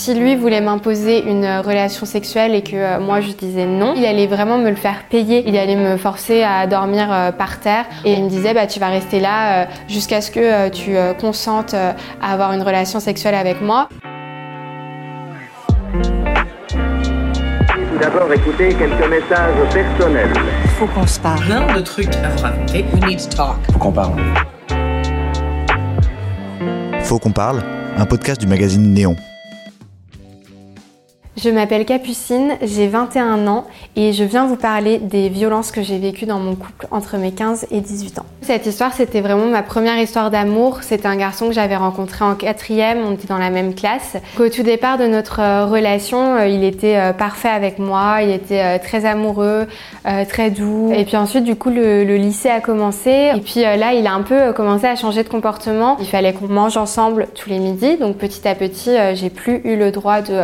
Si lui voulait m'imposer une relation sexuelle et que euh, moi je disais non, il allait vraiment me le faire payer. Il allait me forcer à dormir euh, par terre et il me disait bah tu vas rester là euh, jusqu'à ce que tu consentes à avoir une relation sexuelle avec moi. Tout d'abord écouter quelques messages personnels. Faut qu'on se parle. Plein de trucs à vous raconter. We need to talk. Faut qu'on parle. Faut qu'on parle, un podcast du magazine Néon. Je m'appelle Capucine, j'ai 21 ans et je viens vous parler des violences que j'ai vécues dans mon couple entre mes 15 et 18 ans. Cette histoire, c'était vraiment ma première histoire d'amour. C'était un garçon que j'avais rencontré en quatrième, on était dans la même classe. Au tout départ de notre euh, relation, euh, il était euh, parfait avec moi, il était très amoureux, très doux. Et puis ensuite, du coup, le, lycée a commencé. Et puis là, il a un peu commencé à changer de comportement. Il fallait qu'on mange ensemble tous les midis. Donc petit à petit, j'ai plus eu le droit de,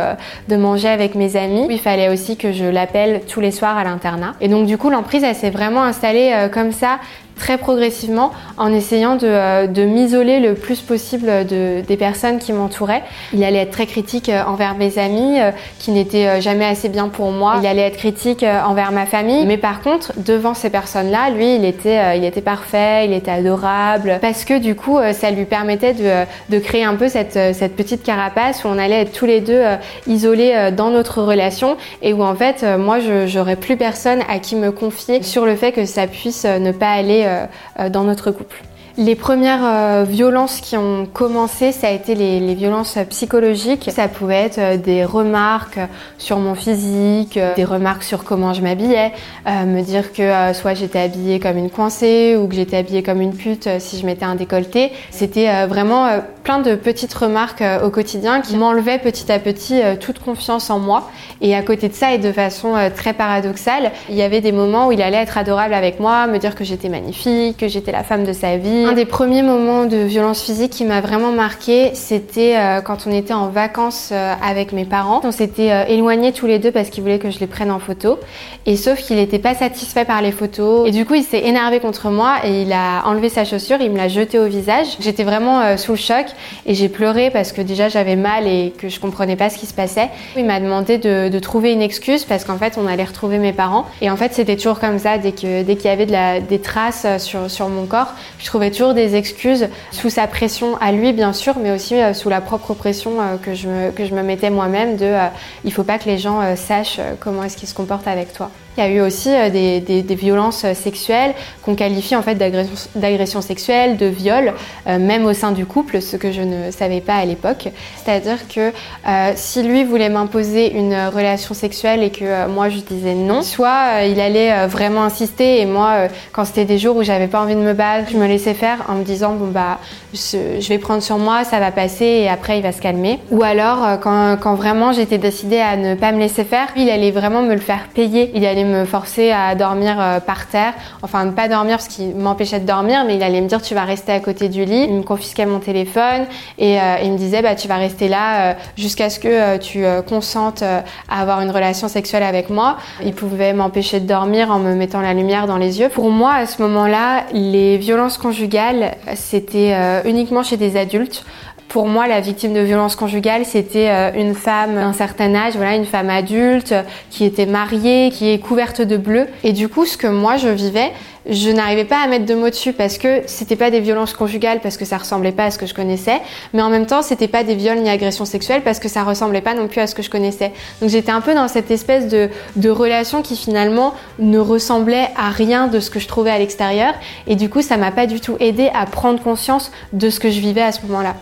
de manger avec mes amis. Il fallait aussi que je l'appelle tous les soirs à l'internat. Et donc du coup, l'emprise, elle s'est vraiment installée euh, comme ça très progressivement en essayant de, euh, de m'isoler le plus possible de, des personnes qui m'entouraient. Il allait être très critique euh, envers mes amis euh, qui n'étaient jamais assez bien pour moi. Il allait être critique envers ma famille. Mais par contre, devant ces personnes-là, lui, il était, il était parfait, il était adorable parce que du coup, ça lui permettait de, de créer un peu cette, cette petite carapace où on allait être tous les deux isolés dans notre relation et où en fait, moi, j'aurais plus personne à qui me confier sur le fait que ça puisse ne pas aller euh, euh, dans notre couple. Les premières euh, violences qui ont commencé, ça a été les, violences psychologiques. Ça pouvait être des remarques sur mon physique, des remarques sur comment je m'habillais, me dire que soit j'étais habillée comme une coincée ou que j'étais habillée comme une pute si je mettais un décolleté. C'était vraiment plein de petites remarques au quotidien qui m'enlevaient petit à petit toute confiance en moi. Et à côté de ça, et de façon très paradoxale, il y avait des moments où il allait être adorable avec moi, me dire que j'étais magnifique, que j'étais la femme de sa vie. Un des premiers moments de violence physique qui m'a vraiment marqué, c'était euh, quand on était en vacances euh, avec mes parents. On s'était euh, éloignés tous les deux parce qu'il voulait que je les prenne en photo. Et sauf qu'il n'était pas satisfait par les photos. Et du coup, il s'est énervé contre moi et il a enlevé sa chaussure, il me l'a jetée au visage. J'étais vraiment sous le choc et j'ai pleuré parce que déjà j'avais mal et que je comprenais pas ce qui se passait. Il m'a demandé de trouver une excuse parce qu'en fait on allait retrouver mes parents. Et en fait c'était toujours comme ça. Dès qu'il y avait des traces sur, sur mon corps je trouvais toujours des excuses sous sa pression à lui bien sûr mais aussi euh, sous la propre pression euh, que je me, mettais moi-même de euh, il faut pas que les gens sachent comment est-ce qu'ils se comportent avec toi. Il y a eu aussi euh, des, violences euh, sexuelles qu'on qualifie en fait d'agression sexuelle, de viol, euh, même au sein du couple, ce que je ne savais pas à l'époque. C'est-à-dire que si lui voulait m'imposer une relation sexuelle et que moi je disais non, soit il allait vraiment insister et moi, quand c'était des jours où j'avais pas envie de me battre, je me laissais faire en me disant bon bah je vais prendre sur moi, ça va passer et après il va se calmer. Ou alors quand, quand vraiment j'étais décidée à ne pas me laisser faire, il allait vraiment me le faire payer. Il allait me forcer à dormir euh, par terre, enfin ne pas dormir parce qu'il m'empêchait de dormir, mais il allait me dire tu vas rester à côté du lit. Il me confisquait mon téléphone et euh, il me disait bah tu vas rester là euh, jusqu'à ce que tu consentes à avoir une relation sexuelle avec moi. Il pouvait m'empêcher de dormir en me mettant la lumière dans les yeux. Pour moi à ce moment-là, les violences conjugales c'était uniquement chez des adultes. Pour moi, la victime de violence conjugale, c'était euh, une femme d'un certain âge, voilà, une femme adulte qui était mariée, qui est couverte de bleu. Et du coup, ce que moi je vivais, je n'arrivais pas à mettre de mots dessus parce que c'était pas des violences conjugales parce que ça ressemblait pas à ce que je connaissais, mais en même temps c'était pas des viols ni agressions sexuelles parce que ça ressemblait pas non plus à ce que je connaissais. Donc j'étais un peu dans cette espèce de, de relation qui finalement ne ressemblait à rien de ce que je trouvais à l'extérieur et du coup ça m'a pas du tout aidé à prendre conscience de ce que je vivais à ce moment-là.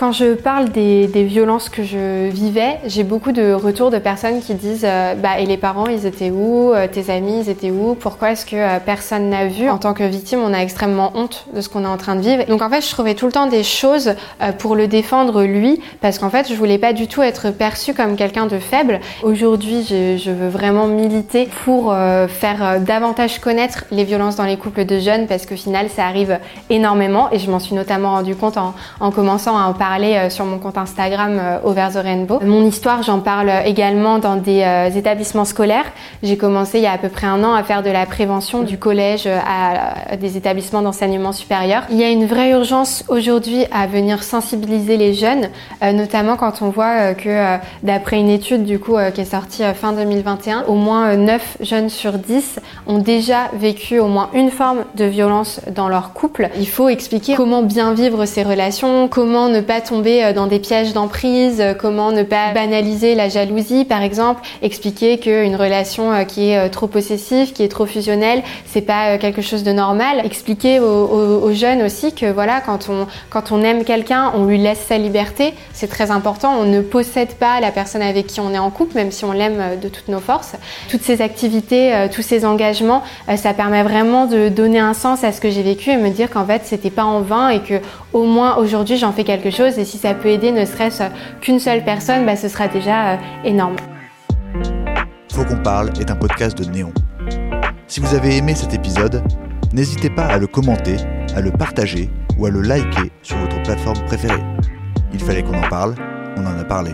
Quand je parle des, violences que je vivais, j'ai beaucoup de retours de personnes qui disent euh, bah et les parents ils étaient où, euh, tes amis ils étaient où, pourquoi est-ce que euh, personne n'a vu? En tant que victime, on a extrêmement honte de ce qu'on est en train de vivre. Donc en fait, je trouvais tout le temps des choses pour le défendre lui, parce qu'en fait, je voulais pas du tout être perçue comme quelqu'un de faible. Aujourd'hui, je, veux vraiment militer pour faire davantage connaître les violences dans les couples de jeunes, parce qu'au final, ça arrive énormément, et je m'en suis notamment rendu compte en, en commençant à en parler parler sur mon compte Instagram Over the Rainbow. Mon histoire, j'en parle également dans des établissements scolaires. J'ai commencé il y a à peu près un an à faire de la prévention du collège à des établissements d'enseignement supérieur. Il y a une vraie urgence aujourd'hui à venir sensibiliser les jeunes, notamment quand on voit que d'après une étude du coup qui est sortie fin 2021, au moins 9 jeunes sur 10 ont déjà vécu au moins une forme de violence dans leur couple. Il faut expliquer comment bien vivre ces relations, comment ne pas tomber euh, dans des pièges d'emprise, euh, comment ne pas banaliser la jalousie par exemple, expliquer qu'une relation euh, qui est trop possessive, qui est trop fusionnelle, c'est pas quelque chose de normal. Expliquer aux, jeunes aussi que voilà, quand on, quand on aime quelqu'un, on lui laisse sa liberté, c'est très important. On ne possède pas la personne avec qui on est en couple, même si on l'aime de toutes nos forces. Toutes ces activités, tous ces engagements, ça permet vraiment de donner un sens à ce que j'ai vécu et me dire qu'en fait c'était pas en vain et que au moins aujourd'hui j'en fais quelque chose et si ça peut aider ne serait-ce qu'une seule personne, bah, ce sera déjà euh, énorme. Faut qu'on parle est un podcast de Néon. Si vous avez aimé cet épisode, n'hésitez pas à le commenter, à le partager ou à le liker sur votre plateforme préférée. Il fallait qu'on en parle, on en a parlé.